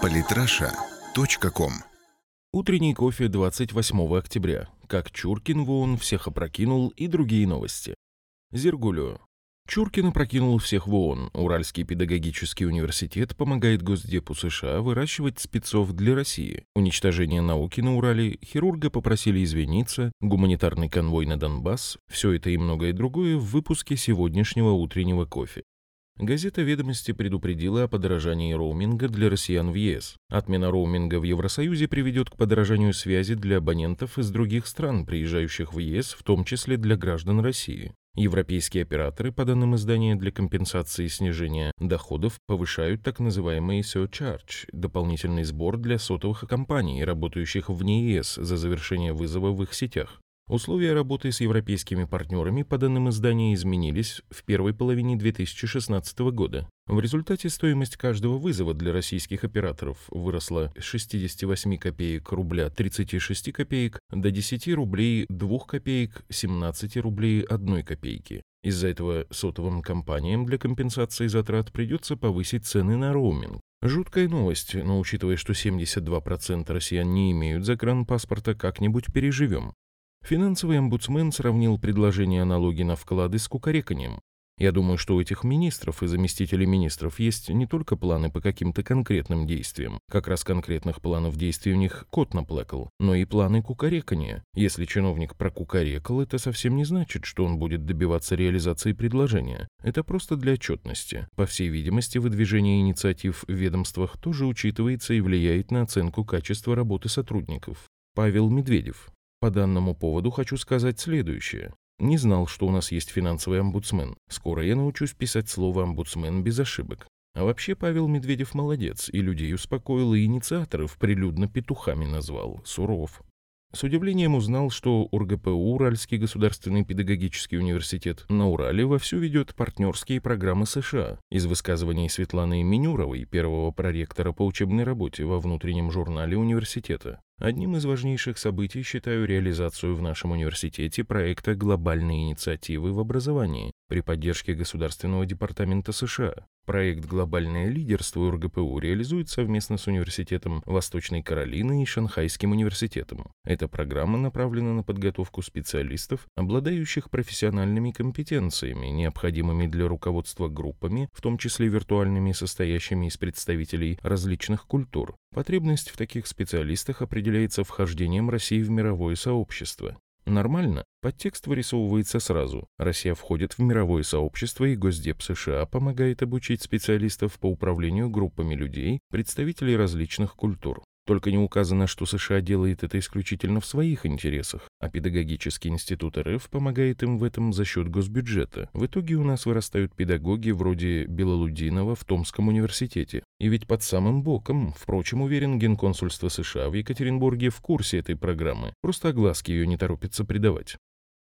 Политраша.ком Утренний кофе 28 октября. Как Чуркин в ООН всех опрокинул и другие новости. Зергулю. Чуркин опрокинул всех в ООН. Уральский педагогический университет помогает Госдепу США выращивать спецов для России. Уничтожение науки на Урале, хирурга попросили извиниться, гуманитарный конвой на Донбасс, все это и многое другое в выпуске сегодняшнего утреннего кофе. Газета «Ведомости» предупредила о подорожании роуминга для россиян в ЕС. Отмена роуминга в Евросоюзе приведет к подорожанию связи для абонентов из других стран, приезжающих в ЕС, в том числе для граждан России. Европейские операторы, по данным издания, для компенсации снижения доходов повышают так называемый surcharge – дополнительный сбор для сотовых компаний, работающих вне ЕС за завершение вызова в их сетях. Условия работы с европейскими партнерами, по данным издания, изменились в первой половине 2016 года. В результате стоимость каждого вызова для российских операторов выросла с 68 копеек рубля 36 копеек до 10 рублей 2 копеек 17 рублей 1 копейки. Из-за этого сотовым компаниям для компенсации затрат придется повысить цены на роуминг. Жуткая новость, но учитывая, что 72% россиян не имеют загранпаспорта, как-нибудь переживем. Финансовый омбудсмен сравнил предложение о налоге на вклады с кукареканием. Я думаю, что у этих министров и заместителей министров есть не только планы по каким-то конкретным действиям, как раз конкретных планов действий у них кот наплакал, но и планы кукарекания. Если чиновник прокукарекал, это совсем не значит, что он будет добиваться реализации предложения. Это просто для отчетности. По всей видимости, выдвижение инициатив в ведомствах тоже учитывается и влияет на оценку качества работы сотрудников. Павел Медведев. По данному поводу хочу сказать следующее. Не знал, что у нас есть финансовый омбудсмен. Скоро я научусь писать слово «омбудсмен» без ошибок. А вообще Павел Медведев молодец, и людей успокоил, и инициаторов прилюдно петухами назвал. Суров. С удивлением узнал, что УрГПУ, Уральский государственный педагогический университет, на Урале вовсю ведет партнерские программы США. Из высказываний Светланы Минюровой, первого проректора по учебной работе во внутреннем журнале университета. Одним из важнейших событий считаю реализацию в нашем университете проекта глобальной инициативы в образовании при поддержке Государственного департамента США. Проект «Глобальное лидерство» РГПУ реализует совместно с Университетом Восточной Каролины и Шанхайским университетом. Эта программа направлена на подготовку специалистов, обладающих профессиональными компетенциями, необходимыми для руководства группами, в том числе виртуальными, состоящими из представителей различных культур. Потребность в таких специалистах определяется вхождением России в мировое сообщество. Нормально? Подтекст вырисовывается сразу. Россия входит в мировое сообщество, и Госдеп США помогает обучить специалистов по управлению группами людей, представителей различных культур. Только не указано, что США делает это исключительно в своих интересах, а Педагогический институт РФ помогает им в этом за счет госбюджета. В итоге у нас вырастают педагоги вроде Белолудинова в Томском университете. И ведь под самым боком, впрочем, уверен, Генконсульство США в Екатеринбурге в курсе этой программы, просто огласки ее не торопится придавать.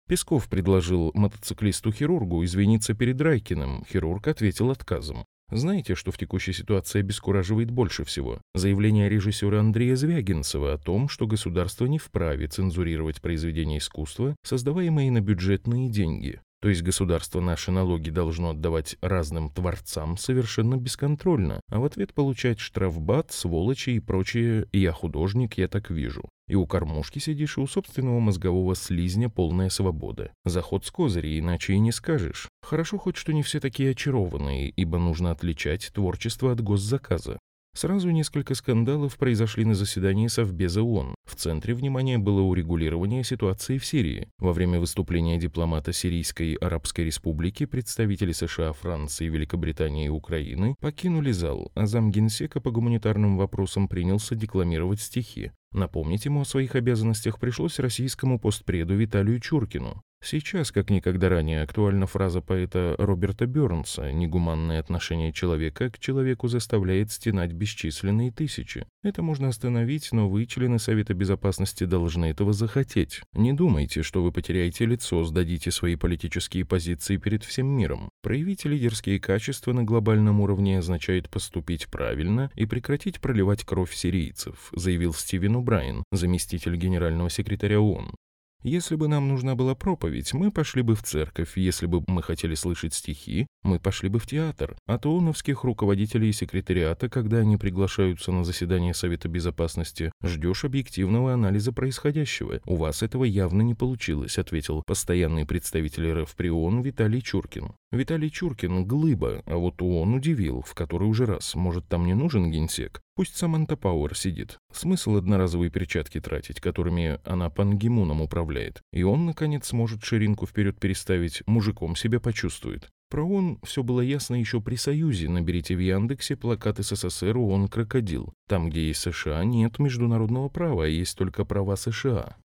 Песков предложил мотоциклисту-хирургу извиниться перед Райкиным. Хирург ответил отказом. Знаете, что в текущей ситуации обескураживает больше всего? Заявление режиссера Андрея Звягинцева о том, что государство не вправе цензурировать произведения искусства, создаваемые на бюджетные деньги. То есть государство наши налоги должно отдавать разным творцам совершенно бесконтрольно, а в ответ получать штрафбат, сволочи и прочее «я художник, я так вижу». И у кормушки сидишь, и у собственного мозгового слизня полная свобода. Заход с козырей, иначе и не скажешь. Хорошо хоть, что не все такие очарованные, ибо нужно отличать творчество от госзаказа. Сразу несколько скандалов произошли на заседании Совбеза ООН. В центре внимания было урегулирование ситуации в Сирии. Во время выступления дипломата Сирийской Арабской Республики представители США, Франции, Великобритании и Украины покинули зал, а замгенсека по гуманитарным вопросам принялся декламировать стихи. Напомнить ему о своих обязанностях пришлось российскому постпреду Виталию Чуркину. Сейчас, как никогда ранее, актуальна фраза поэта Роберта Бёрнса «Негуманное отношение человека к человеку заставляет стенать бесчисленные тысячи». Это можно остановить, но вы, члены Совета Безопасности, должны этого захотеть. Не думайте, что вы потеряете лицо, сдадите свои политические позиции перед всем миром. Проявить лидерские качества на глобальном уровне означает поступить правильно и прекратить проливать кровь сирийцев, заявил Стивен Убрайен, заместитель генерального секретаря ООН. Если бы нам нужна была проповедь, мы пошли бы в церковь. Если бы мы хотели слышать стихи, мы пошли бы в театр. А то ООНовских руководителей и секретариата, когда они приглашаются на заседание Совета Безопасности, ждешь объективного анализа происходящего. У вас этого явно не получилось, ответил постоянный представитель РФ при ООН Виталий Чуркин. Виталий Чуркин – глыба, а вот ООН удивил, в который уже раз. Может, там не нужен генсек? Пусть Саманта Пауэр сидит. Смысл одноразовые перчатки тратить, которыми она пангимуном управляет. И он, наконец, сможет ширинку вперед переставить, мужиком себя почувствует. Про ООН все было ясно еще при Союзе. Наберите в Яндексе плакат СССР ООН «Крокодил». Там, где есть США, нет международного права, а есть только права США.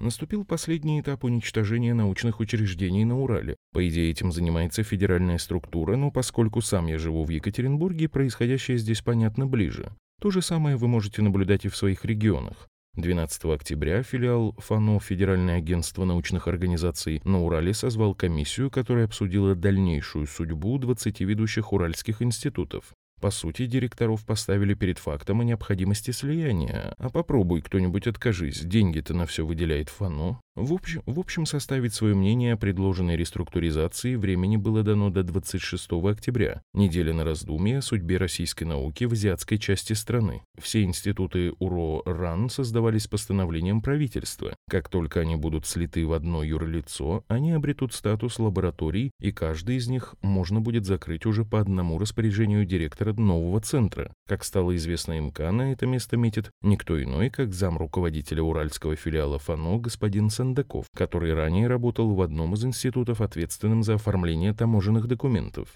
Наступил последний этап уничтожения научных учреждений на Урале. По идее, этим занимается федеральная структура, но поскольку сам я живу в Екатеринбурге, происходящее здесь понятно ближе. То же самое вы можете наблюдать и в своих регионах. 12 октября филиал ФАНО Федеральное агентство научных организаций на Урале созвал комиссию, которая обсудила дальнейшую судьбу 20 ведущих уральских институтов. По сути, директоров поставили перед фактом о необходимости слияния. А попробуй кто-нибудь откажись, деньги-то на все выделяет ФАНО. В общем, в общем, составить свое мнение о предложенной реструктуризации времени было дано до 26 октября, неделя на раздумье о судьбе российской науки в азиатской части страны. Все институты УРО-РАН создавались постановлением правительства. Как только они будут слиты в одно юрлицо, они обретут статус лабораторий, и каждый из них можно будет закрыть уже по одному распоряжению директора нового центра. Как стало известно МК, на это место метит никто иной, как зам руководителя уральского филиала ФАНО господин Сандаков, который ранее работал в одном из институтов, ответственным за оформление таможенных документов.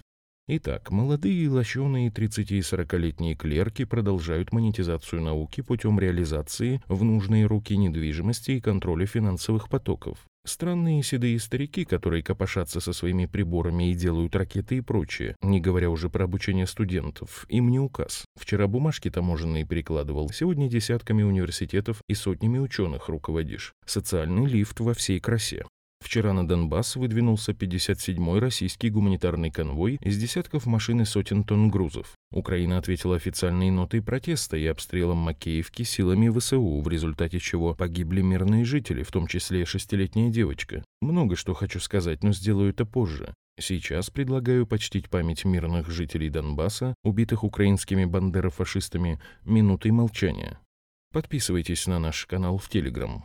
Итак, молодые лощеные 30- и 40-летние клерки продолжают монетизацию науки путем реализации в нужные руки недвижимости и контроля финансовых потоков. Странные седые старики, которые копошатся со своими приборами и делают ракеты и прочее, не говоря уже про обучение студентов, им не указ. Вчера бумажки таможенные перекладывал, сегодня десятками университетов и сотнями ученых руководишь. Социальный лифт во всей красе. Вчера на Донбасс выдвинулся 57-й российский гуманитарный конвой из десятков машин и сотен тонн грузов. Украина ответила официальной нотой протеста и обстрелом Макеевки силами ВСУ, в результате чего погибли мирные жители, в том числе шестилетняя девочка. Много что хочу сказать, но сделаю это позже. Сейчас предлагаю почтить память мирных жителей Донбасса, убитых украинскими бандерофашистами, минутой молчания. Подписывайтесь на наш канал в Телеграм.